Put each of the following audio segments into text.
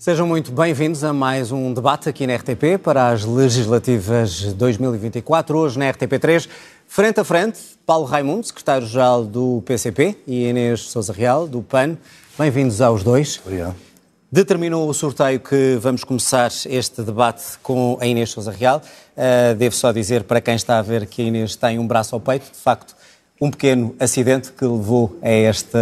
Sejam muito bem-vindos a mais um debate aqui na RTP para as legislativas 2024. Hoje na RTP3, frente a frente, Paulo Raimundo, secretário-geral do PCP, e Inês Souza Real, do PAN. Bem-vindos aos dois. Obrigado. Determinou o sorteio que vamos começar este debate com a Inês Souza Real. Uh, devo só dizer para quem está a ver que a Inês tem um braço ao peito, de facto, um pequeno acidente que levou a este,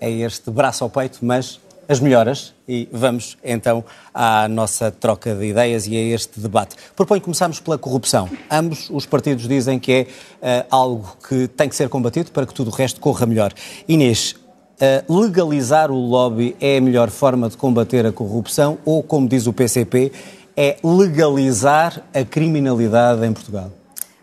a este braço ao peito, mas as melhoras e vamos então à nossa troca de ideias e a este debate. Proponho começarmos pela corrupção. Ambos os partidos dizem que é uh, algo que tem que ser combatido para que tudo o resto corra melhor. Inês, uh, legalizar o lobby é a melhor forma de combater a corrupção ou, como diz o PCP, é legalizar a criminalidade em Portugal?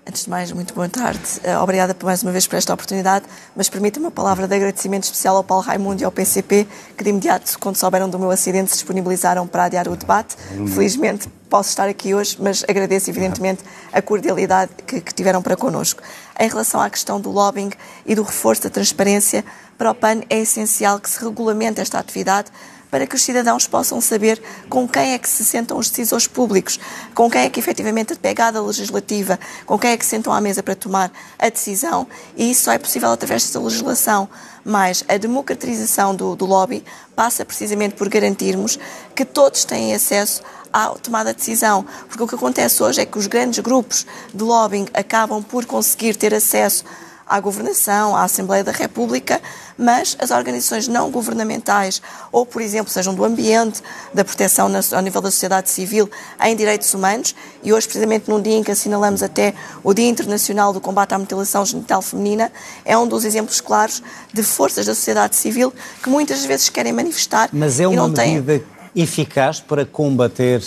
Antes de mais, muito boa tarde. Uh, obrigada mais uma vez por esta oportunidade, mas permita-me uma palavra de agradecimento especial ao Paulo Raimundo e ao PCP, que de imediato, quando souberam do meu acidente, se disponibilizaram para adiar o debate. Felizmente posso estar aqui hoje, mas agradeço evidentemente a cordialidade que, que tiveram para connosco. Em relação à questão do lobbying e do reforço da transparência, para o PAN é essencial que se regulamente esta atividade para que os cidadãos possam saber com quem é que se sentam os decisores públicos, com quem é que efetivamente a pegada legislativa, com quem é que se sentam à mesa para tomar a decisão, e isso só é possível através desta legislação. Mas a democratização do, do lobby passa precisamente por garantirmos que todos têm acesso à tomada de decisão. Porque o que acontece hoje é que os grandes grupos de lobbying acabam por conseguir ter acesso à governação, à Assembleia da República, mas as organizações não governamentais, ou, por exemplo, sejam do ambiente, da proteção ao nível da sociedade civil em direitos humanos, e hoje, precisamente num dia em que assinalamos até o Dia Internacional do Combate à Mutilação Genital Feminina, é um dos exemplos claros de forças da sociedade civil que muitas vezes querem manifestar. Mas é uma medida têm... eficaz para combater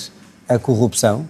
a corrupção?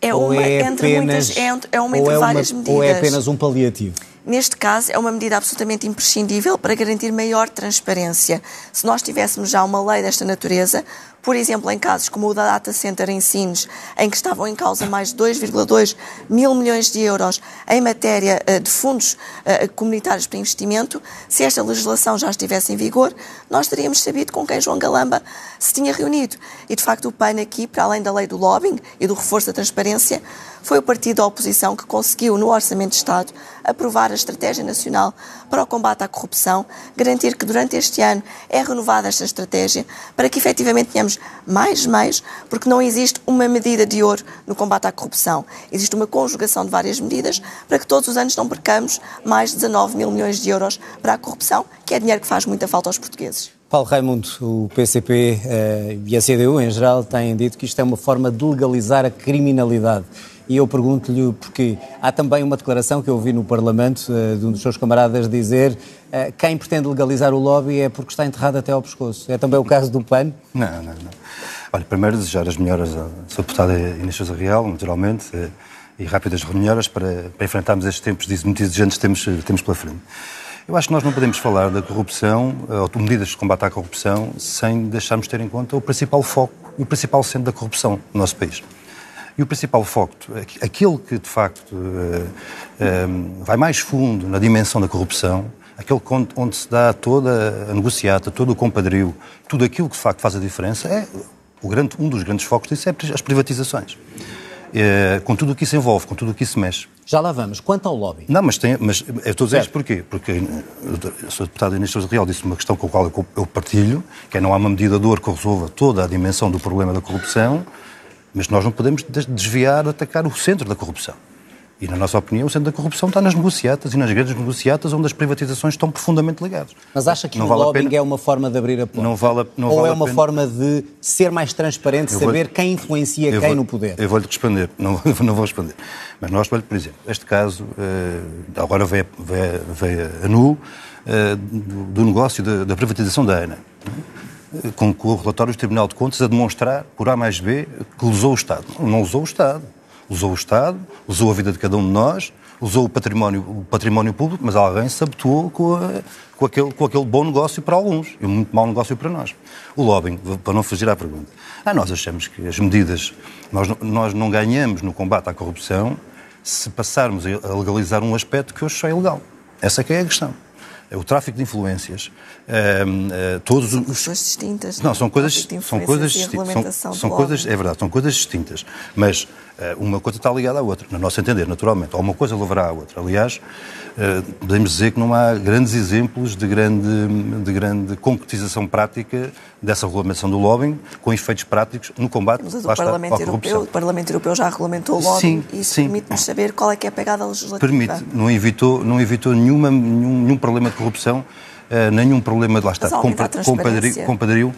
É uma, é entre apenas, muitas, é, é uma entre é várias uma, medidas. Ou é apenas um paliativo? Neste caso, é uma medida absolutamente imprescindível para garantir maior transparência. Se nós tivéssemos já uma lei desta natureza, por exemplo, em casos como o da Data Center em Sines, em que estavam em causa mais de 2,2 mil milhões de euros em matéria uh, de fundos uh, comunitários para investimento, se esta legislação já estivesse em vigor, nós teríamos sabido com quem João Galamba se tinha reunido. E, de facto, o PAN aqui, para além da lei do lobbying e do reforço da transparência, foi o partido da oposição que conseguiu, no Orçamento de Estado, aprovar a Estratégia Nacional para o Combate à Corrupção, garantir que durante este ano é renovada esta estratégia para que efetivamente tenhamos mais meios, porque não existe uma medida de ouro no combate à corrupção. Existe uma conjugação de várias medidas para que todos os anos não percamos mais de 19 mil milhões de euros para a corrupção, que é dinheiro que faz muita falta aos portugueses. Paulo Raimundo, o PCP eh, e a CDU em geral têm dito que isto é uma forma de legalizar a criminalidade. E eu pergunto-lhe porque há também uma declaração que eu ouvi no Parlamento uh, de um dos seus camaradas dizer uh, quem pretende legalizar o lobby é porque está enterrado até ao pescoço. É também o caso do PAN? Não, não, não. Olha, primeiro desejar as melhoras à sua deputada Inês Sousa Real, naturalmente, uh, e rápidas melhoras para, para enfrentarmos estes tempos muito exigentes que temos, temos pela frente. Eu acho que nós não podemos falar da corrupção, ou de medidas de combate à corrupção, sem deixarmos de ter em conta o principal foco e o principal centro da corrupção no nosso país. E o principal foco, aquele que de facto eh, eh, vai mais fundo na dimensão da corrupção, aquele onde se dá toda a negociata, todo o compadrio, tudo aquilo que de facto faz a diferença, é o grande, um dos grandes focos disso é as privatizações. É, com tudo o que isso envolve, com tudo o que isso mexe. Já lá vamos. Quanto ao lobby? Não, mas, tem, mas eu estou a dizer isto porquê? Porque a sua deputada Inês Sousa Real disse uma questão com a qual eu partilho, que é não há uma medida de dor que resolva toda a dimensão do problema da corrupção, mas nós não podemos desviar, atacar o centro da corrupção. E, na nossa opinião, o centro da corrupção está nas negociatas e nas grandes negociatas onde as privatizações estão profundamente ligadas. Mas acha que não o vale lobbying é uma forma de abrir a porta? Não vale, não Ou vale é uma forma de ser mais transparente, eu saber vou, quem influencia quem vou, no poder? Eu vou-lhe responder, não, não vou responder. Mas nós, por exemplo, este caso, eh, agora veio, veio, veio a nu, eh, do negócio da privatização da ANA com, o relatório do Tribunal de Contas a demonstrar, por A mais B, que usou o Estado. Não usou o Estado. Usou o Estado, usou a vida de cada um de nós, usou o património, o património público, mas alguém se habituou com, a, com, aquele, com aquele bom negócio para alguns e um muito mau negócio para nós. O lobbying, para não fugir à pergunta. Ah, nós achamos que as medidas. Nós, nós não ganhamos no combate à corrupção se passarmos a legalizar um aspecto que hoje só é ilegal. Essa é que é a questão. O tráfico de influências, uh, todos são coisas distintas. Não, são coisas, são coisas distintas. São, são coisas, é verdade, são coisas distintas. Mas uh, uma coisa está ligada à outra, no nosso entender, naturalmente. Ou uma coisa levará à outra. Aliás, uh, podemos dizer que não há grandes exemplos de grande, de grande concretização prática dessa regulamentação do lobbying com efeitos práticos no combate Mas o Parlamento Europeu, o Parlamento Europeu já regulamentou o lobbying sim, e isso permite-nos saber qual é que é a pegada legislativa. Permite, não evitou, não evitou nenhuma, nenhum, nenhum problema de corrupção, uh, nenhum problema de lá está, compadrio. compadrio.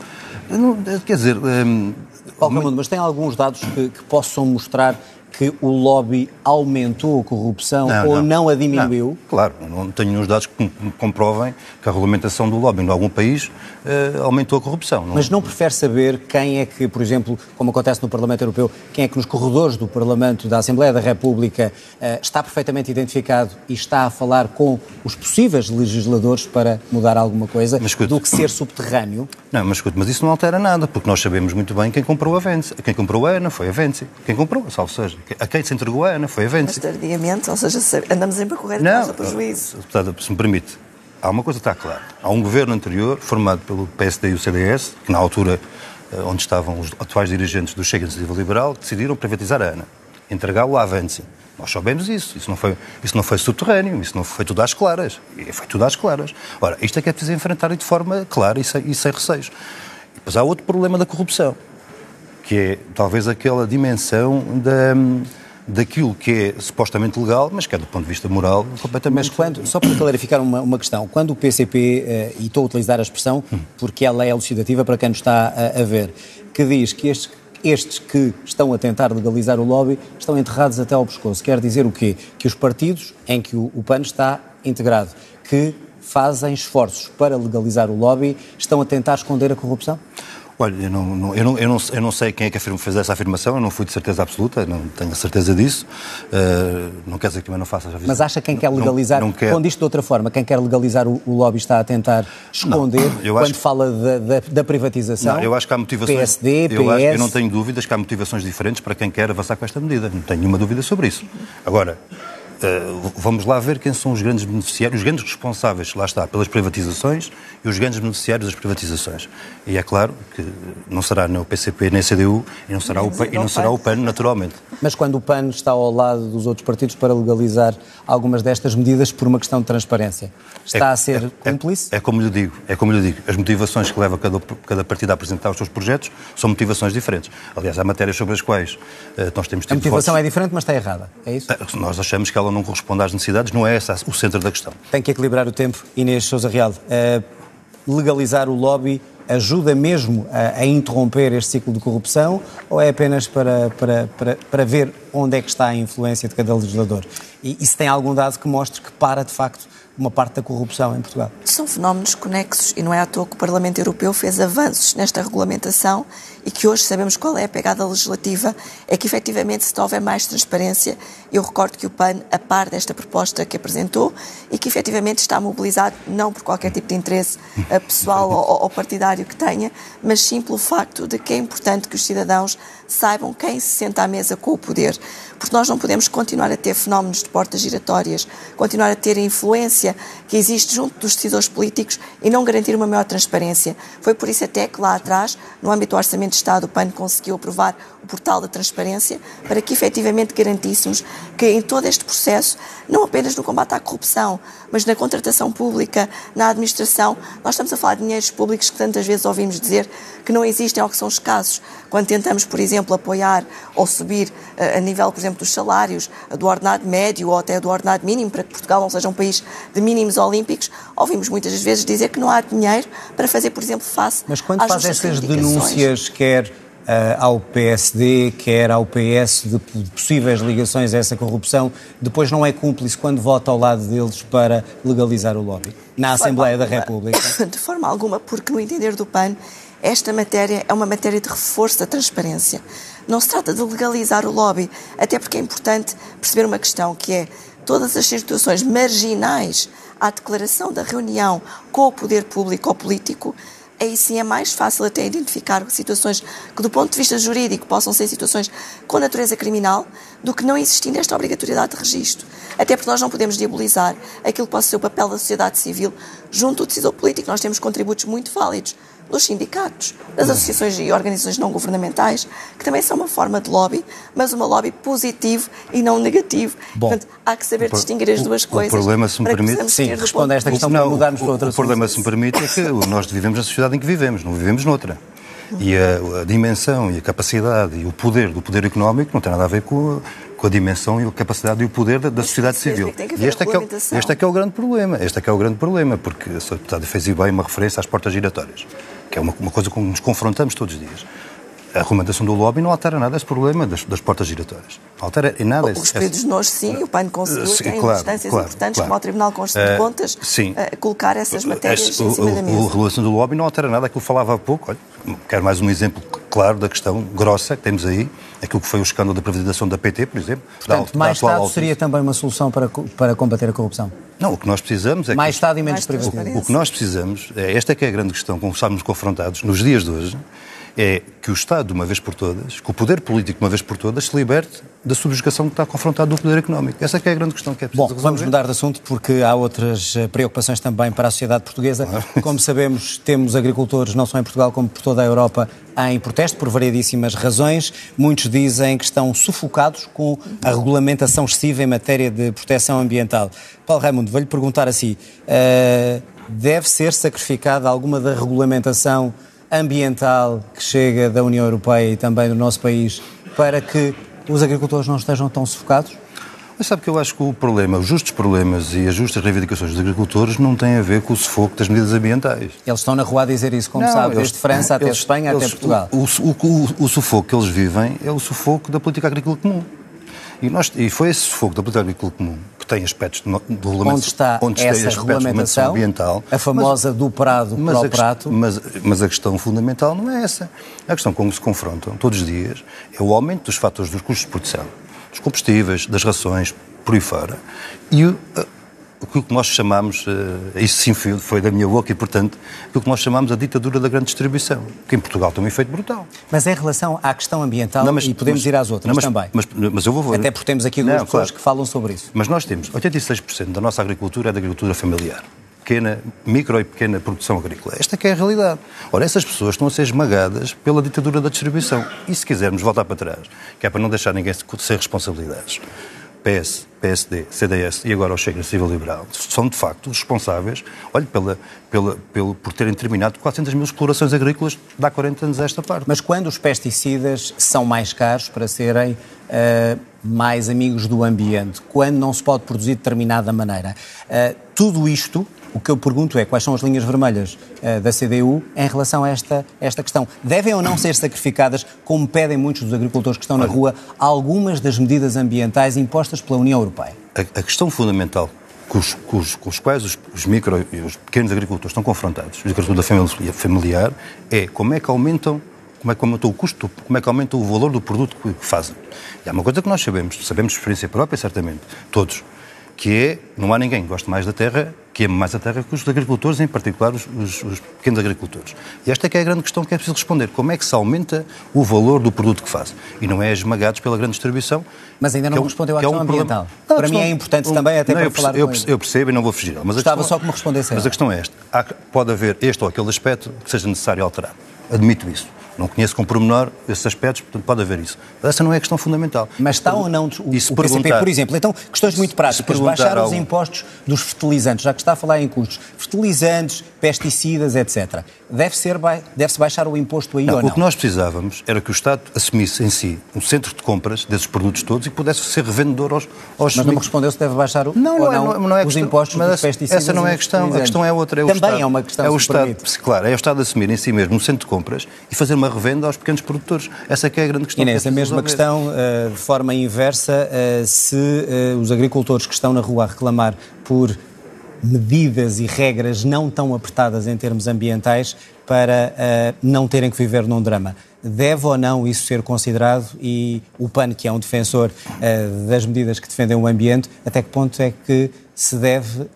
Quer dizer. Um, Paulo mas tem alguns dados que, que possam mostrar que o lobby aumentou a corrupção não, ou não, não a diminuiu? Não, claro, não tenho nenhum dados que comprovem que a regulamentação do lobby em algum país uh, aumentou a corrupção. Mas não prefere saber quem é que, por exemplo, como acontece no Parlamento Europeu, quem é que nos corredores do Parlamento, da Assembleia da República, uh, está perfeitamente identificado e está a falar com os possíveis legisladores para mudar alguma coisa, escute, do que ser subterrâneo? Não, mas escute, mas isso não altera nada, porque nós sabemos muito bem quem comprou a Vence. Quem comprou a ANA foi a Vence. Quem comprou, salvo seja. A quem se entregou a ANA foi a Vence. Mas tardiamente, ou seja, andamos sempre a correr atrás do prejuízo. Deputada, se me permite, há uma coisa que está clara. Há um governo anterior, formado pelo PSD e o CDS, que na altura eh, onde estavam os atuais dirigentes do Chega Iniciativa Liberal, decidiram privatizar a ANA, entregá-lo à Avance. Nós soubemos isso. Isso não, foi, isso não foi subterrâneo, isso não foi tudo às claras. Foi tudo às claras. Ora, isto é que é preciso enfrentar de forma clara e sem, e sem receios. E depois há outro problema da corrupção, que é talvez aquela dimensão da daquilo que é supostamente legal, mas que é do ponto de vista moral completamente... Mas quando, só para clarificar uma, uma questão, quando o PCP, eh, e estou a utilizar a expressão porque ela é elucidativa para quem nos está a, a ver, que diz que estes, estes que estão a tentar legalizar o lobby estão enterrados até ao pescoço, quer dizer o quê? Que os partidos em que o, o PAN está integrado, que fazem esforços para legalizar o lobby, estão a tentar esconder a corrupção? Olha, eu não, não, eu, não, eu, não, eu não sei quem é que fez essa afirmação, eu não fui de certeza absoluta, não tenho a certeza disso. Uh, não quer dizer que também não faça a Mas acha quem quer legalizar, não, quer... quando isto de outra forma, quem quer legalizar o, o lobby está a tentar esconder quando fala da, da, da, privatização? Não, eu acho que há motivações. PSD, PS... Eu, acho, eu não tenho dúvidas que há motivações diferentes para quem quer avançar com esta medida, não tenho nenhuma dúvida sobre isso. Agora, Uh, vamos lá ver quem são os grandes beneficiários, os grandes responsáveis, lá está, pelas privatizações e os grandes beneficiários das privatizações. E é claro que não será nem o PCP nem a CDU e não será, o, PAN, e não será o PAN, naturalmente. Mas quando o PAN está ao lado dos outros partidos para legalizar algumas destas medidas por uma questão de transparência, está é, a ser é, cúmplice? É, é, como lhe digo, é como lhe digo, as motivações que leva cada, cada partido a apresentar os seus projetos são motivações diferentes. Aliás, há matérias sobre as quais uh, nós temos tido A motivação votos. é diferente, mas está errada, é isso? Uh, nós achamos que ela não corresponde às necessidades, não é esse o centro da questão. Tem que equilibrar o tempo. Inês Sousa Real, uh, legalizar o lobby ajuda mesmo a, a, interromper este ciclo de corrupção ou é apenas para, para, para, para ver onde é que está a influência de cada legislador? E, e se tem algum dado que mostre que para, de facto, uma parte da corrupção em Portugal. São fenómenos conexos e não é à toa que o Parlamento Europeu fez avanços nesta regulamentação e que hoje sabemos qual é a pegada legislativa, é que efetivamente se houver mais transparência, eu recordo que o PAN, a par desta proposta que apresentou e que efetivamente está mobilizado não por qualquer tipo de interesse eh, pessoal ou, ou partidário que tenha, mas sim pelo facto de que é importante que os cidadãos saibam quem se senta à mesa com o poder, porque nós não podemos continuar a ter fenómenos de portas giratórias, continuar a ter a influência que existe junto dos decisores políticos e não garantir uma maior transparência. Foi por isso até que lá atrás, no âmbito do Orçamento de Estado, o PAN conseguiu aprovar o portal da transparência para que efetivamente garantíssemos que em todo este processo, não apenas no combate à corrupção, mas na contratação pública, na administração, nós estamos a falar de dinheiros públicos que tantas vezes ouvimos dizer que não existem ou que são escassos. Quando tentamos, por exemplo, apoiar ou subir eh, a nível, por exemplo, dos salários, do ordenado médio ou até do ordenado mínimo, para que Portugal não seja um país de mínimos olímpicos, ouvimos muitas vezes dizer que não há dinheiro para fazer, por exemplo, face Mas quando faz essas denúncias, quer ao PSD, quer ao PS, de, de, possíveis ligações a essa corrupção, depois não é cúmplice quando vota ao lado deles para legalizar o lobby na Assembleia da República? De forma alguma, porque no entender do PAN, esta matéria é uma matéria de reforço da transparência. Não se trata de legalizar o lobby, até porque é importante perceber uma questão que é todas as situações marginais à declaração da reunião com o poder público ou político aí sim é mais fácil até identificar situações que, do ponto de vista jurídico, possam ser situações com natureza criminal, do que não existindo esta obrigatoriedade de registro. Até porque nós não podemos diabolizar aquilo que possa ser o papel da sociedade civil junto do decisor político. Nós temos contributos muito válidos dos sindicatos, das associações e organizações não governamentais, que também são uma forma de lobby, mas uma lobby positivo e não negativo. Bom, Portanto, há que saber distinguir as duas o, coisas. O problema, se me permite, sim, responde a esta questão para mudarmos para outra O problema, se me permite, é que nós vivemos na sociedade em que vivemos, não vivemos noutra. E a, a, dimensão e a capacidade e o poder do poder económico não tem nada a ver com a, com a dimensão e a capacidade e o poder da, da sociedade civil. E este é, que é, o, este é que é o grande problema. Este é que é o grande problema, porque a Sra. Deputada fez bem uma referência às portas giratórias que é uma, uma coisa com que nos confrontamos todos os dias. A argumentação do lobby não altera nada esse problema das, das portas giratórias. Não altera em nada esse... Os pedidos de nós, sim, o PAN conseguiu, sim, tem claro, instâncias claro, importantes, claro. como o Tribunal Constitucional de Uh, Contas, sim. uh, colocar essas matérias Esse, em cima o, da mesa. A relação do lobby não altera nada aquilo que falava há pouco. Olha, quero mais um exemplo claro da questão grossa que temos aí, aquilo que foi o escândalo da privatização da PT, por exemplo. Portanto, da, mais da Estado alta... seria também uma solução para, para combater a corrupção? Não, o que nós precisamos é mais que... Estado e menos privatização. O que nós precisamos, é, esta é que é a grande questão com que estamos confrontados nos dias de hoje, é que o Estado, uma vez por todas, que o poder político, uma vez por todas, se liberte da subjugação que está confrontado do poder económico. Essa é que é a grande questão que é preciso Bom, resolver. vamos mudar de assunto porque há outras eh, preocupações também para a sociedade portuguesa. Como sabemos, temos agricultores, não só em Portugal como por toda a Europa, em protesto por variedíssimas razões. Muitos dizem que estão sufocados com a regulamentação excessiva em matéria de proteção ambiental. Paulo Raimundo, vou-lhe perguntar assim, uh, deve ser sacrificada alguma da regulamentação ambiental que chega da União Europeia e também do nosso país para que os agricultores não estejam tão sufocados? Mas sabe que eu acho que o problema, os justos problemas e as justas reivindicações dos agricultores não têm a ver com o sufoco das medidas ambientais. Eles estão na rua a dizer isso, como Não, sabe, eles- desde França até eles- Espanha eles- até Portugal. O, o- o- o sufoco que eles vivem é o sufoco da política agrícola comum. E, nós, e foi esse sufoco da política agrícola comum que tem aspectos de, regulamentação, Onde está onde essa aspectos regulamentação ambiental. a famosa do prado mas para o prato. Mas, mas a questão fundamental não é essa. A questão com que se confrontam todos os dias é o aumento dos fatores dos custos de produção, dos combustíveis, das rações, por aí fora, e aquilo que nós chamamos, eh, isso sim foi, da minha boca, e portanto, aquilo que nós chamamos a ditadura da grande distribuição, que em Portugal tem um efeito brutal. Mas em relação à questão ambiental, Não, mas- e podemos mas- ir às outras não, mas- também. Mas, mas eu vou... Até porque temos aqui duas Não, pessoas claro. que falam sobre isso. Mas nós temos 86% da nossa agricultura é da agricultura familiar. Pequena, micro e pequena produção agrícola. Esta que é a realidade. Ora, essas pessoas estão a ser esmagadas pela ditadura da distribuição. E se quisermos voltar para trás, que é para não deixar ninguém ser responsabilidades, PS, PSD, CDS e agora o Chega Civil Liberal, são de facto responsáveis, olhe, pela, pela, pelo, por terem terminado 400 mil explorações agrícolas de há 40 anos a esta parte. Mas quando os pesticidas são mais caros para serem eh, mais amigos do ambiente, quando não se pode produzir de determinada maneira, eh, tudo isto, o que eu pergunto é quais são as linhas vermelhas eh, da CDU em relação a esta, esta questão. Devem ou não ser sacrificadas, como pedem muitos dos agricultores que estão na rua, algumas das medidas ambientais impostas pela União Europeia? A, a questão fundamental com os, com os- com os quais os, os micro e os pequenos agricultores estão confrontados, os agricultores famili- familiar, é como é que aumentam como é que aumentou o custo, como é que aumenta o valor do produto que fazem. E há uma coisa que nós sabemos, sabemos de experiência própria, certamente, todos, que é, não há ninguém que goste mais da terra, que ame mais a terra que os agricultores, em particular os, os- os pequenos agricultores. E esta é que é a grande questão que é preciso responder. Como é que se aumenta o valor do produto que fazem? E não é esmagados pela grande distribuição. Mas ainda não é um- respondeu à que é um questão problema- ambiental. Não, Para mim questão- é importante também, até para eu falar eu percebo, eu percebo e não vou fugir. Mas a Gostava questão- só que me respondesse Mas a questão é esta. Há- pode haver este ou aquele aspecto que seja necessário alterar. Admito isso. Não conheço com pormenor esses aspectos, portanto pode haver isso. Mas essa não é a questão fundamental. Mas está ou não o, PCP, por exemplo? Então, questões muito práticas. Baixar os impostos dos fertilizantes, já que está a falar em custos. Fertilizantes, pesticidas, etc. Deve deve-se baixar o imposto aí Não, ou não? o que nós precisávamos era que o Estado assumisse em si um centro de compras desses produtos todos e pudesse ser revendedor aos, aos Mas não me respondeu se deve baixar o, Não, não, é- não, não, é- não é os questão- impostos mas dos pesticidas Essa não é a questão. A questão é outra. É Também Estado, é uma questão, É o Estado, claro, é o Estado assumir em si mesmo um centro de compras e fazer uma revenda aos pequenos produtores. Essa é que é a grande questão. Inês, que a mesma questão, eh, de forma inversa, eh, se eh, os agricultores que estão na rua a reclamar por medidas e regras não tão apertadas em termos ambientais para não terem que viver num drama. Deve ou não isso ser considerado e o PAN, que é um defensor das medidas que defendem o ambiente, até que ponto é que se deve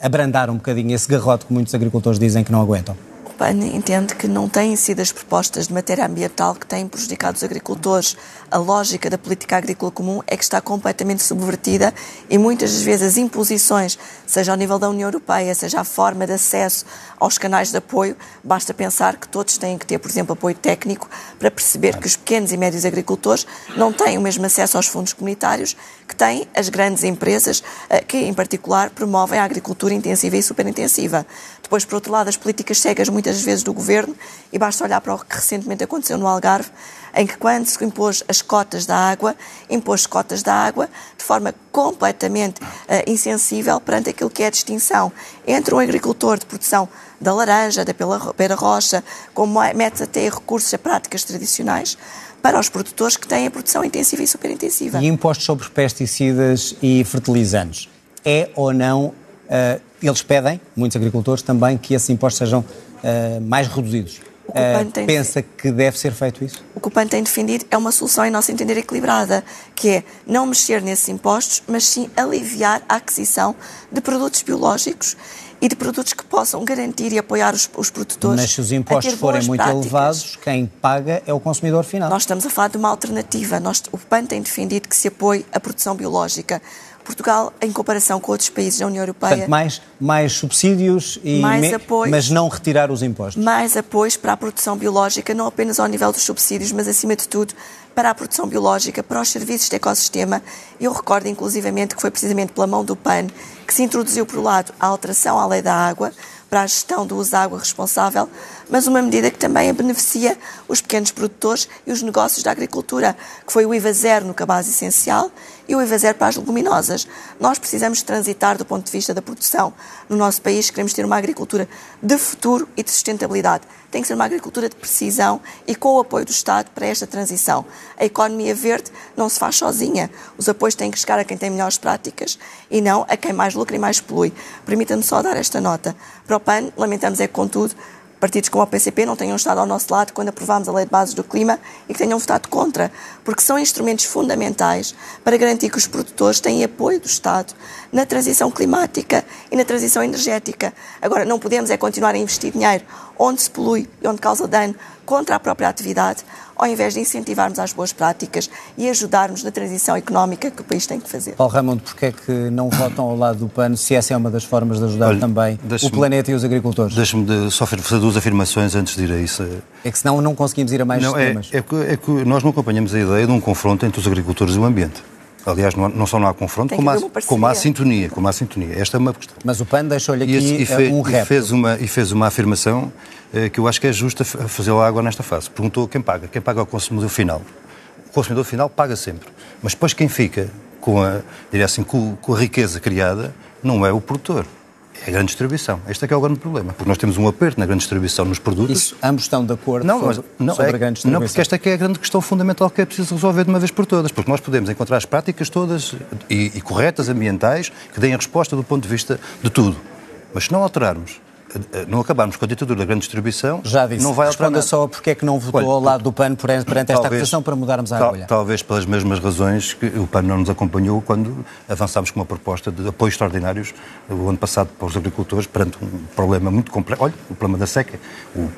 abrandar um bocadinho esse garrote que muitos agricultores dizem que não aguentam? PAN entende que não têm sido as propostas de matéria ambiental que têm prejudicado os agricultores. A lógica da política agrícola comum é que está completamente subvertida e muitas das vezes as imposições, seja ao nível da União Europeia, seja a forma de acesso aos canais de apoio, basta pensar que todos têm que ter, por exemplo, apoio técnico para perceber que os pequenos e médios agricultores não têm o mesmo acesso aos fundos comunitários que têm as grandes empresas eh, que, em particular, promovem a agricultura intensiva e superintensiva. Depois, por outro lado, as políticas cegas muitas vezes do governo, e basta olhar para o que recentemente aconteceu no Algarve, em que quando se impôs as cotas da água, impôs cotas da água de forma completamente uh, insensível perante aquilo que é a distinção entre um agricultor de produção da laranja, da pera rocha, como mete até recursos a práticas tradicionais, para os produtores que têm a produção intensiva e superintensiva. E impostos sobre pesticidas e fertilizantes. É ou não Uh, eles pedem, muitos agricultores também, que esses impostos sejam uh, mais reduzidos. Uh, pensa que deve ser feito isso? O que o PAN tem defendido é uma solução, em nosso entender, equilibrada, que é não mexer nesses impostos, mas sim aliviar a aquisição de produtos biológicos e de produtos que possam garantir e apoiar os, os produtores. Mas se os impostos forem muito práticas, elevados, quem paga é o consumidor final. Nós estamos a falar de uma alternativa. Nós, o PAN tem defendido que se apoie a produção biológica. Portugal, em comparação com outros países da União Europeia. Portanto, mais, mais subsídios, e mais me... apoios, mas não retirar os impostos. Mais apoios para a produção biológica, não apenas ao nível dos subsídios, mas acima de tudo para a produção biológica, para os serviços de ecossistema. Eu recordo inclusivamente que foi precisamente pela mão do PAN que se introduziu, por um lado, a alteração à lei da água, para a gestão do uso da água responsável, mas uma medida que também beneficia os pequenos produtores e os negócios da agricultura, que foi o IVA zero no cabaz essencial e o IVA zero para as leguminosas. Nós precisamos transitar do ponto de vista da produção. No nosso país queremos ter uma agricultura de futuro e de sustentabilidade. Tem que ser uma agricultura de precisão e com o apoio do Estado para esta transição. A economia verde não se faz sozinha. Os apoios têm que chegar a quem tem melhores práticas e não a quem mais lucra e mais polui. Permita-me só dar esta nota. Para o PAN, lamentamos é que, contudo, partidos como o PCP não tenham estado ao nosso lado quando aprovámos a Lei de Bases do Clima e que tenham votado contra, porque são instrumentos fundamentais para garantir que os produtores têm apoio do Estado na transição climática e na transição energética. Agora, não podemos é continuar a investir dinheiro onde se polui e onde causa dano contra a própria atividade, ao invés de incentivarmos as boas práticas e ajudarmos na transição económica que o país tem que fazer. Paulo Raimundo, porquê é que não votam ao lado do PAN, se essa é uma das formas de ajudar Olha, também o planeta e os agricultores? Deixe-me só fazer duas afirmações antes de ir a isso. É que senão não conseguimos ir a mais não, é, temas. É, é, que, é que nós não acompanhamos a ideia de um confronto entre os agricultores e o ambiente. Aliás, não, não só não há confronto, como há, como há sintonia. Como há sintonia. Esta é uma questão. Mas o PAN deixou-lhe aqui e, esse, e fez, um rap. E fez uma, e fez uma afirmação eh, que eu acho que é justa fazer lá agora nesta fase. Perguntou quem paga. Quem paga é o consumidor final. O consumidor final paga sempre. Mas depois quem fica com a, diria assim, com, com a riqueza criada não é o produtor. É a grande distribuição. Este é que é o grande problema. Porque nós temos um aperto na grande distribuição nos produtos. Isso, ambos estão de acordo não, sobre, não, sobre é, a grande distribuição. Não, porque esta é que é a grande questão fundamental que é preciso resolver de uma vez por todas. Porque nós podemos encontrar as práticas todas e, e corretas, ambientais, que deem a resposta do ponto de vista de tudo. Mas se não alterarmos não acabarmos com a ditadura da grande distribuição, Já disse. não vai alterar Responda só porque é que não votou Olha, ao lado do PAN perante talvez, esta acusação para mudarmos a tal, agulha. Talvez pelas mesmas razões que o PAN não nos acompanhou quando avançámos com uma proposta de apoios extraordinários o ano passado para os agricultores perante um problema muito complexo. Olha, o problema da seca, o,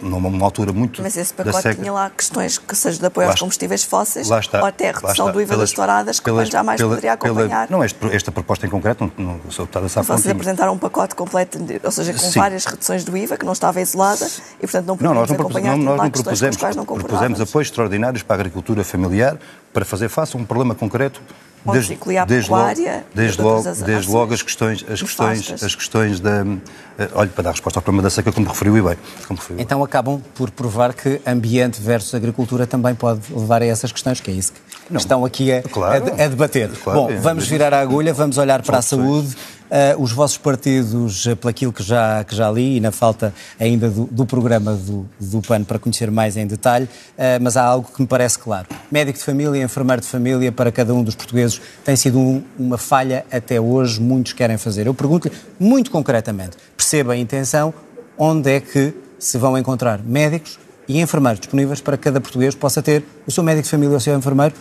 numa altura muito Mas esse pacote seca, tinha lá questões que seja de apoio aos combustíveis fósseis ou até a redução do IVA das touradas que pelas, o PAN jamais pela, poderia acompanhar. Pela, não, este, esta proposta em concreto, não, não sou deputada Vocês apresentaram um pacote completo, ou seja, com Sim. várias reduções do IVA, que não estava isolada e, portanto, não podemos não, acompanhar não, nós não propusemos, não propusemos apoios extraordinários para a agricultura familiar para fazer face a um problema concreto desde, desde, logo, desde, logo, desde logo as questões, as questões, as questões da. Eh, olha, para dar resposta ao problema da seca, como referiu e bem. Referiu então acabam por provar que ambiente versus agricultura também pode levar a essas questões, que é isso que não, estão aqui a, claro, a, a debater. Claro, Bom, é, vamos virar a agulha, vamos olhar para a saúde. Uh, os vossos partidos, uh, pelaquilo que já, que já li, e na falta ainda do, do programa do, do PAN para conhecer mais em detalhe, uh, mas há algo que me parece claro. Médico de família, enfermeiro de família, para cada um dos portugueses, tem sido um, uma falha até hoje, muitos querem fazer. Eu pergunto-lhe, muito concretamente, perceba a intenção, onde é que se vão encontrar médicos e enfermeiros disponíveis para que cada português possa ter o seu médico de família ou o seu enfermeiro,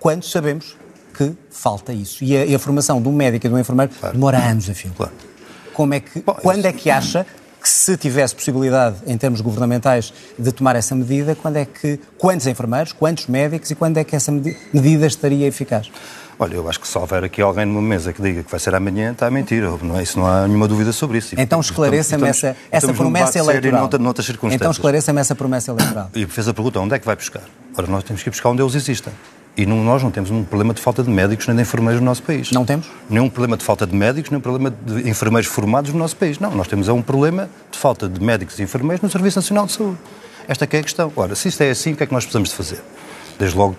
quando sabemos que falta isso. E a, e a formação de um médico e de um enfermeiro claro. demora anos a fio. Claro. Como é que, Bom, quando isso... é que acha que se tivesse possibilidade, em termos governamentais, de tomar essa medida, quando é que, quantos enfermeiros, quantos médicos e quando é que essa medida estaria eficaz? Olha, eu acho que se houver aqui alguém numa mesa que diga que vai ser amanhã, está a mentir. Não é, isso não há nenhuma dúvida sobre isso. Então esclareça-me essa, essa promessa eleitoral. Noutras circunstâncias. Então esclareça-me essa promessa eleitoral. E fez a pergunta, onde é que vai buscar? Ora, nós temos que ir buscar onde eles existem. E não, nós não temos um problema de falta de médicos nem de enfermeiros no nosso país. Não temos? Nenhum problema de falta de médicos, nenhum problema de enfermeiros formados no nosso país. Não, nós temos é um problema de falta de médicos e enfermeiros no Serviço Nacional de Saúde. Esta é a questão. Ora, se isto é assim, o que é que nós precisamos de fazer? Desde logo,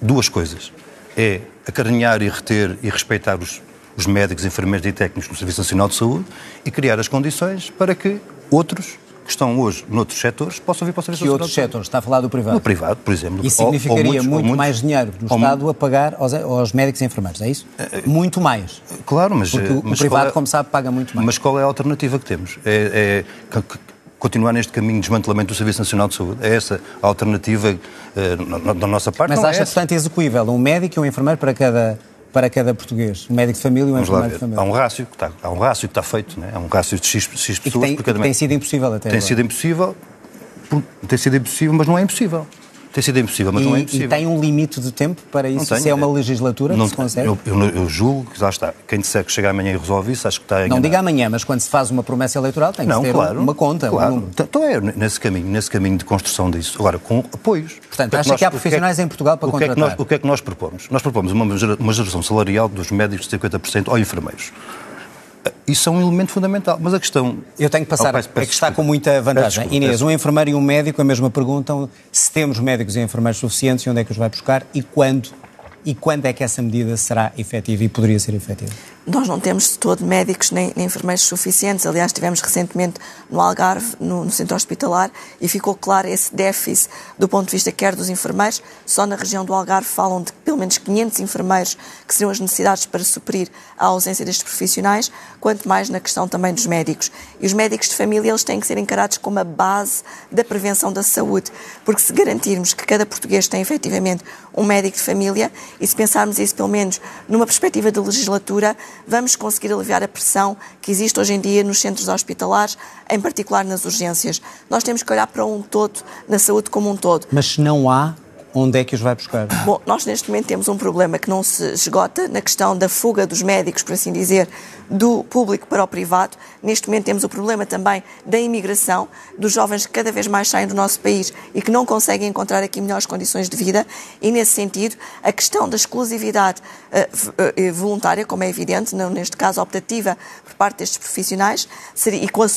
duas coisas. É acarinhar e reter e respeitar os, os médicos, enfermeiros e técnicos no Serviço Nacional de Saúde e criar as condições para que outros que estão hoje noutros setores possam vir para o Serviço Nacional outros setores? Está a falar do privado? No privado, por exemplo. Isso significaria ou, ou muitos, muito muitos, mais dinheiro do Estado a pagar aos, aos, médicos e enfermeiros, é isso? Muito mais. Claro, mas... Porque o, mas o privado, é, como sabe, paga muito mais. Mas qual é a alternativa que temos? É, é continuar neste caminho de desmantelamento do Serviço Nacional de Saúde. É essa a alternativa da nossa parte. Mas não acha, é portanto, execuível um médico e um enfermeiro para cada para cada português, um médico de família e um enfermeiro de família. Há um rácio que está, há um rácio que está feito, né? há um rácio de X, X pessoas tem, por cada Tem sido impossível até Tem agora. sido impossível, tem sido impossível, mas não é impossível. Tem sido impossível, mas e, não é impossível. E tem um limite de tempo para isso? Se é uma legislatura não, que se consegue? Eu, eu, eu, julgo que já está. Quem disser que chega amanhã e resolve isso, acho que está. Não diga amanhã, mas quando se faz uma promessa eleitoral tem que não, ter claro, uma conta, claro. um. Então é nesse caminho, nesse caminho de construção disso. Agora, com apoios. Portanto, acha que, que há profissionais que é, em Portugal para o contratar? Que é nós, o que é que nós propomos? Nós propomos uma, uma geração salarial dos médicos de 50% ou enfermeiros. Isso é um elemento fundamental. Mas a questão. Eu tenho que passar. Oh, peço, peço, é que está com muita vantagem. Desculpa, Inês, um enfermeiro e um médico, a mesma perguntam se temos médicos e enfermeiros suficientes onde é que os vai buscar e quando. E quando é que essa medida será efetiva e poderia ser efetiva? Nós não temos de todo médicos nem, nem enfermeiros suficientes. Aliás, tivemos recentemente no Algarve, no, no, centro hospitalar, e ficou claro esse déficit do ponto de vista quer dos enfermeiros. Só na região do Algarve falam de pelo menos 500 enfermeiros que seriam as necessidades para suprir a ausência destes profissionais, quanto mais na questão também dos médicos. E os médicos de família, eles têm que ser encarados como a base da prevenção da saúde, porque se garantirmos que cada português tem efetivamente um médico de família, e se pensarmos isso pelo menos numa perspectiva de legislatura, vamos conseguir aliviar a pressão que existe hoje em dia nos centros hospitalares, em particular nas urgências. Nós temos que olhar para um todo, na saúde como um todo. Mas se não há, onde é que os vai buscar? Bom, nós neste momento temos um problema que não se esgota na questão da fuga dos médicos, por assim dizer, do público para o privado. Neste momento temos o problema também da imigração, dos jovens que cada vez mais saem do nosso país e que não conseguem encontrar aqui melhores condições de vida. E nesse sentido, a questão da exclusividade uh, voluntária, como é evidente, neste caso optativa por parte destes profissionais, e com a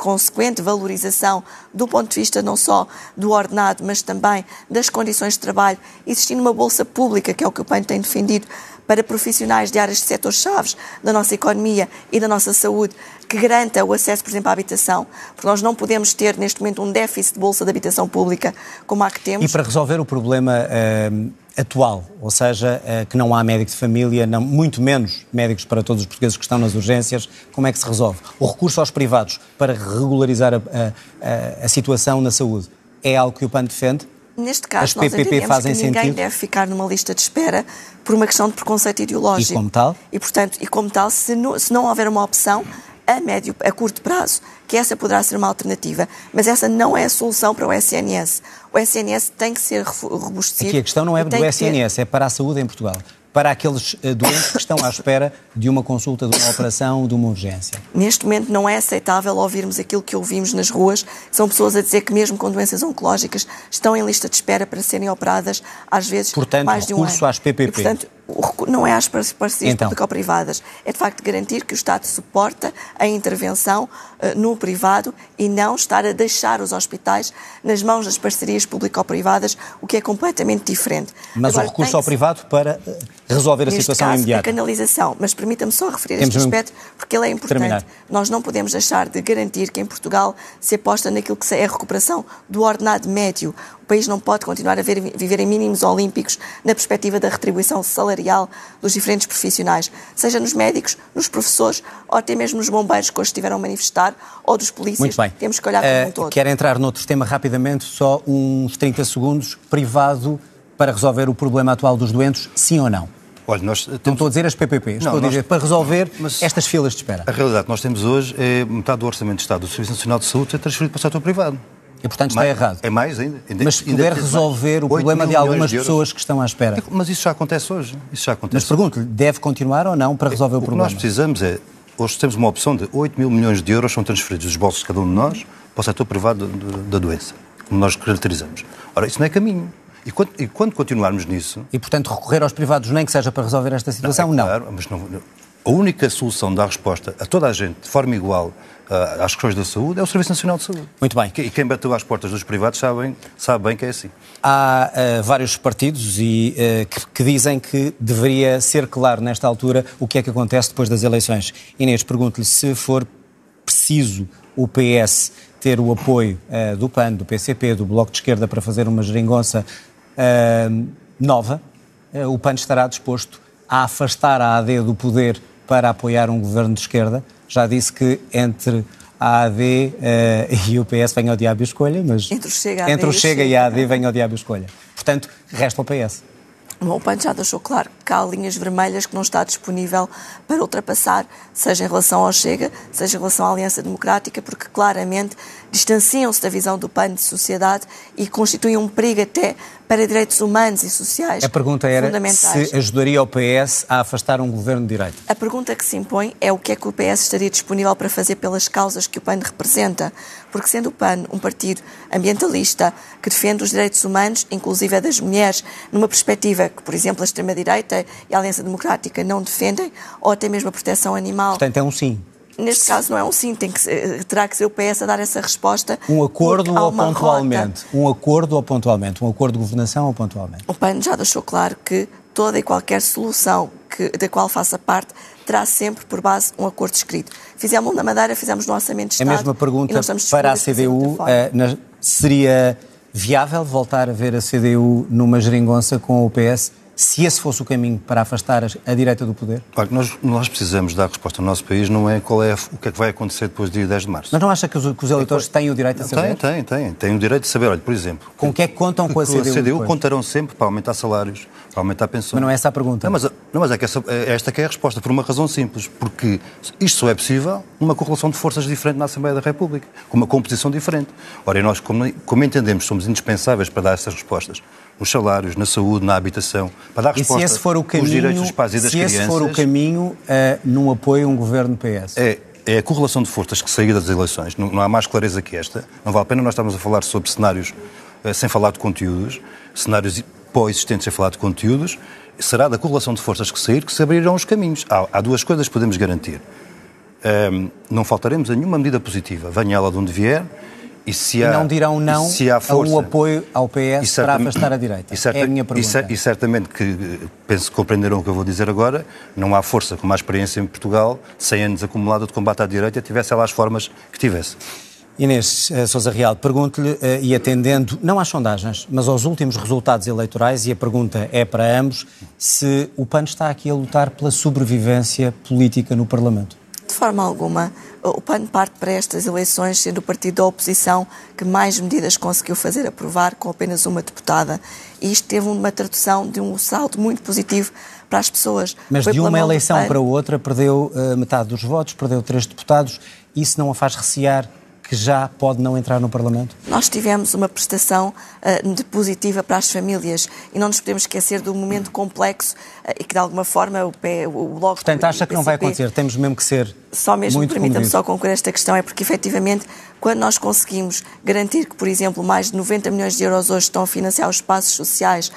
consequente valorização do ponto de vista não só do ordenado, mas também das condições de trabalho, existindo uma bolsa pública, que é o que o PAN tem defendido, para profissionais de áreas de setores chaves da nossa economia e da nossa saúde, que garanta o acesso, por exemplo, à habitação, porque nós não podemos ter neste momento um déficit de bolsa de habitação pública como há que temos. E para resolver o problema uh, atual, ou seja, uh, que não há médico de família, não, muito menos médicos para todos os portugueses que estão nas urgências, como é que se resolve? O recurso aos privados para regularizar a, a, a situação na saúde é algo que o PAN defende? Neste caso, As nós PPP entendemos fazem que ninguém sentido? deve ficar numa lista de espera por uma questão de preconceito ideológico. E como tal? E, portanto, e como tal, se não, se não houver uma opção a médio, a curto prazo, que essa poderá ser uma alternativa, mas essa não é a solução para o SNS. O SNS tem que ser robustecido. Aqui a questão não é do SNS, ter- é para a saúde em Portugal. Para aqueles eh, doentes que estão à espera de uma consulta, de uma operação, de uma urgência. Neste momento não é aceitável ouvirmos aquilo que ouvimos nas ruas. São pessoas a dizer que mesmo com doenças oncológicas estão em lista de espera para serem operadas, às vezes Portanto, mais de um recurso ano. às PPP. E, portanto, não é às par- parcerias Então. público-privadas. É de facto garantir que o Estado suporta a intervenção eh, no privado e não estar a deixar os hospitais nas mãos das parcerias público-privadas, o que é completamente diferente. Mas Agora, o recurso ao privado para eh, resolver a situação caso, imediata. a canalização. Mas permita-me só referir Temos este aspecto, porque ele é importante. terminar. Nós não podemos deixar de garantir que em Portugal se aposta naquilo que é a recuperação do ordenado médio. O país não pode continuar a ver- viver em mínimos olímpicos na perspectiva da retribuição salarial dos diferentes profissionais, seja nos médicos, nos professores ou até mesmo nos bombeiros que hoje estiveram a manifestar ou dos polícias. Muito bem. Temos que olhar para Eh, um todo. Quero entrar noutro tema rapidamente, só uns 30 segundos. Privado para resolver o problema atual dos doentes, sim ou não? Olha, nós temos... Não estou a dizer as PPP, estou não, a dizer nós... para resolver Mas estas filas de espera. A realidade que nós temos hoje é metade do Orçamento de Estado do Serviço Nacional de Saúde é transferido para o setor privado. E, portanto, está mais, errado. É mais ainda. ainda mas se puder resolver o problema de algumas de pessoas que estão à espera. Mas isso já acontece hoje. Isso já acontece. Mas pergunto-lhe, deve continuar ou não para resolver o, o problema? O que nós precisamos é, hoje temos uma opção de 8 mil milhões de euros são transferidos dos bolsos de cada um de nós para o setor privado da doença, como nós caracterizamos. Ora, isso não é caminho. E quando, e quando, continuarmos nisso... E, portanto, recorrer aos privados nem que seja para resolver esta situação, não. É claro, não. mas não, a única solução da resposta a toda a gente, de forma igual, uh, às questões da saúde, é o Serviço Nacional de Saúde. Muito bem. E quem bateu às portas dos privados sabe, sabe bem que é assim. Há uh, vários partidos e, uh, que, que, dizem que deveria ser claro, nesta altura, o que é que acontece depois das eleições. Inês, pergunto-lhe se for preciso o PS ter o apoio do PAN, do PCP, do Bloco de Esquerda para fazer uma geringonça nova, o PAN estará disposto a afastar a AD do poder para apoiar um governo de esquerda. Já disse que entre a AD uh, eh, e o PS vem ao diabo e escolha, mas entre o Chega, entre o Chega e a AD vem ao diabo e escolha. Portanto, resta o PS. O PAN já deixou claro que há linhas vermelhas que não está disponível para ultrapassar, seja em relação ao Chega, seja em relação à Aliança Democrática, porque claramente distanciam-se da visão do PAN de sociedade e constituem um perigo até para direitos humanos e sociais A pergunta era se ajudaria o PS a afastar um governo de direita. A pergunta que se impõe é o que é que o PS estaria disponível para fazer pelas causas que o PAN representa, porque sendo o PAN um partido ambientalista que defende os direitos humanos, inclusive a das mulheres, numa perspectiva que, por exemplo, a extrema-direita e a Aliança Democrática não defendem, ou até mesmo a proteção animal. Portanto, é um sim. Neste caso não é um sim, tem que ser, terá que ser o PS a dar essa resposta. Um acordo ou pontualmente? Rota. Um acordo ou pontualmente? Um acordo de governação ou pontualmente? O PAN já deixou claro que toda e qualquer solução que, da qual faça parte terá sempre por base um acordo escrito. Fizemos na Madeira, fizemos no Orçamento de Estado. A mesma pergunta para a CDU, eh, na, seria viável voltar a ver a CDU numa geringonça com o PS se esse fosse o caminho para afastar a direita do poder? Claro, nós, nós precisamos dar resposta no nosso país, não é qual é o que é que vai acontecer depois do dia 10 de março. Mas não acha que os, que os eleitores é, têm o direito a saber? Tem, tem, tem. Têm o direito de saber. Olha, por exemplo... Com o que é que contam com a CDU? Com a CDU contarão sempre para aumentar salários, para aumentar pensões. Mas não é essa a pergunta. Não, mas, não, mas é, que essa, é esta que é a resposta, por uma razão simples. Porque isto só é possível numa correlação de forças diferente na Assembleia da República, com uma composição diferente. Ora, e nós, como, como entendemos, somos indispensáveis para dar essas respostas nos salários, na saúde, na habitação, para dar resposta e se esse for o caminho, aos direitos dos pais e das se crianças... Se esse for o caminho, uh, num apoio a um governo PS? É, é a correlação de forças que sair das eleições. Não, não, há mais clareza que esta. Não vale a pena nós estamos a falar sobre cenários uh, sem falar de conteúdos, cenários pós-existentes sem falar de conteúdos. Será da correlação de forças que sair que se abrirão os caminhos. Há, há duas coisas que podemos garantir. Um, ehm, não faltaremos a nenhuma medida positiva, venha ela de onde vier, e, se há, e não dirão não força, a um apoio ao PS para afastar a direita? Certa, é a minha pergunta. E, e, certamente que, penso que compreenderam o que eu vou dizer agora, não há força como a experiência em Portugal, 100 anos acumulada de combate à direita, tivesse ela as formas que tivesse. Inês uh, Sousa Real, pergunto-lhe, uh, e atendendo, não às sondagens, mas aos últimos resultados eleitorais, e a pergunta é para ambos, se o PAN está aqui a lutar pela sobrevivência política no Parlamento. De forma alguma. O PAN parte para estas eleições sendo o partido da oposição que mais medidas conseguiu fazer aprovar com apenas uma deputada. E isto teve uma tradução de um salto muito positivo para as pessoas. Mas Foi de uma eleição para outra perdeu uh, metade dos votos, perdeu três deputados. Isso não a faz recear que já pode não entrar no Parlamento? Nós tivemos uma prestação uh, positiva para as famílias e não nos podemos esquecer do momento complexo uh, e que, de alguma forma, o, pé, o, Bloco... Portanto, acha que não vai acontecer? Temos mesmo que ser Só mesmo, permita-me só concluir esta questão, é porque, efetivamente, quando nós conseguimos garantir que, por exemplo, mais de 90 milhões de euros hoje estão a financiar os espaços sociais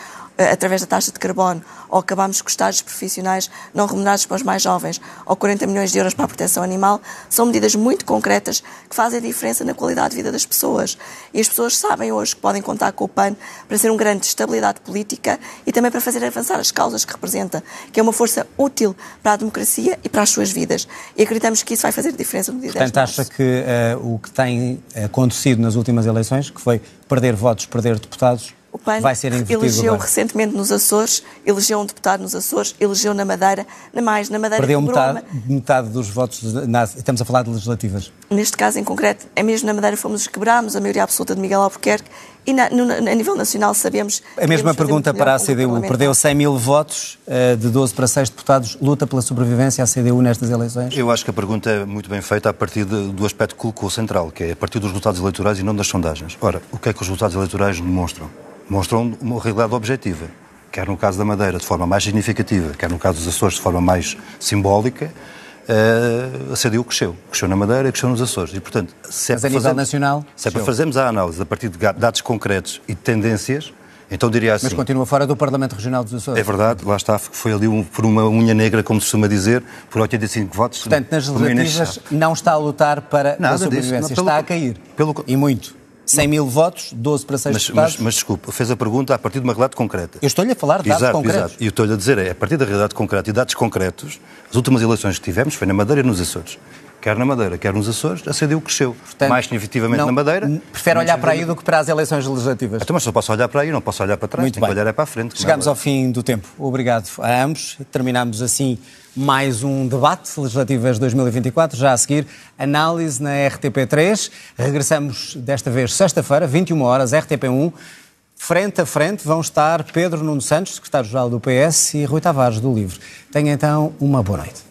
através da taxa de carbono, ou acabamos com estágios profissionais não remunerados para os mais jovens, ou 40 milhões de euros para a proteção animal, são medidas muito concretas que fazem diferença na qualidade de vida das pessoas. E as pessoas sabem hoje que podem contar com o PAN para ser um grande estabilidade política e também para fazer avançar as causas que representa, que é uma força útil para a democracia e para as suas vidas. E acreditamos que isso vai fazer diferença no dia Portanto, acha que uh, o que tem acontecido nas últimas eleições, que foi perder votos, perder deputados, o PAN vai ser elegeu recentemente nos Açores, elegeu um deputado nos Açores, elegeu na Madeira, na mais, na Madeira Perdeu metade, metade dos votos, na, estamos a falar de legislativas. Neste caso em concreto, é mesmo na Madeira fomos os que quebrámos, a maioria absoluta de Miguel Albuquerque, e na, no, a nível nacional sabemos... A mesma pergunta para a CDU. Perdeu 100 mil votos, eh, de 12 para 6 deputados, luta pela sobrevivência à CDU nestas eleições? Eu acho que a pergunta é muito bem feita a partir de, do aspecto que colocou central, que é a partir dos resultados eleitorais e não das sondagens. Ora, o que é que os resultados eleitorais demonstram? Demonstram uma realidade objetiva. Quer no caso da Madeira, de forma mais significativa, quer no caso dos Açores, de forma mais simbólica, uh, a CDU cresceu. Cresceu na Madeira e cresceu nos Açores. E, portanto, se é Mas a nível nacional? Se é para fazermos a análise a partir de dados concretos e de tendências, então diria assim. Mas continua fora do Parlamento Regional dos Açores. É verdade, lá está, foi ali um, por uma unha negra, como se costuma dizer, por 85 votos. Portanto, nas legislativas não está a lutar para Nada a sobrevivência, disso, não, pelo, está a cair. Pelo, e muito. 100 mil votos, 12 para 6 mas, deputados. Mas, mas desculpe, fez a pergunta a partir de uma realidade concreta. Eu estou-lhe a falar de dados exato, concretos. Exato, e eu estou-lhe a dizer é, a partir da realidade concreta e dados concretos, as últimas eleições que tivemos foi na Madeira e nos Açores. Quer na Madeira, quer nos Açores, a CDU cresceu. Portanto, mais significativamente não, na Madeira. Prefere olhar para aí do que para as eleições legislativas. Então, mas só posso olhar para aí, não posso olhar para trás. Muito Tenho bem. que olhar é para a frente. Chegamos é ao fim do tempo. Obrigado a ambos. Terminamos assim mais um debate legislativas 2024. Já a seguir, análise na RTP3. Regressamos desta vez sexta-feira, 21 horas, RTP1. Frente a frente vão estar Pedro Nuno Santos, secretário-geral do PS, e Rui Tavares, do LIVRE. Tenha então uma boa noite.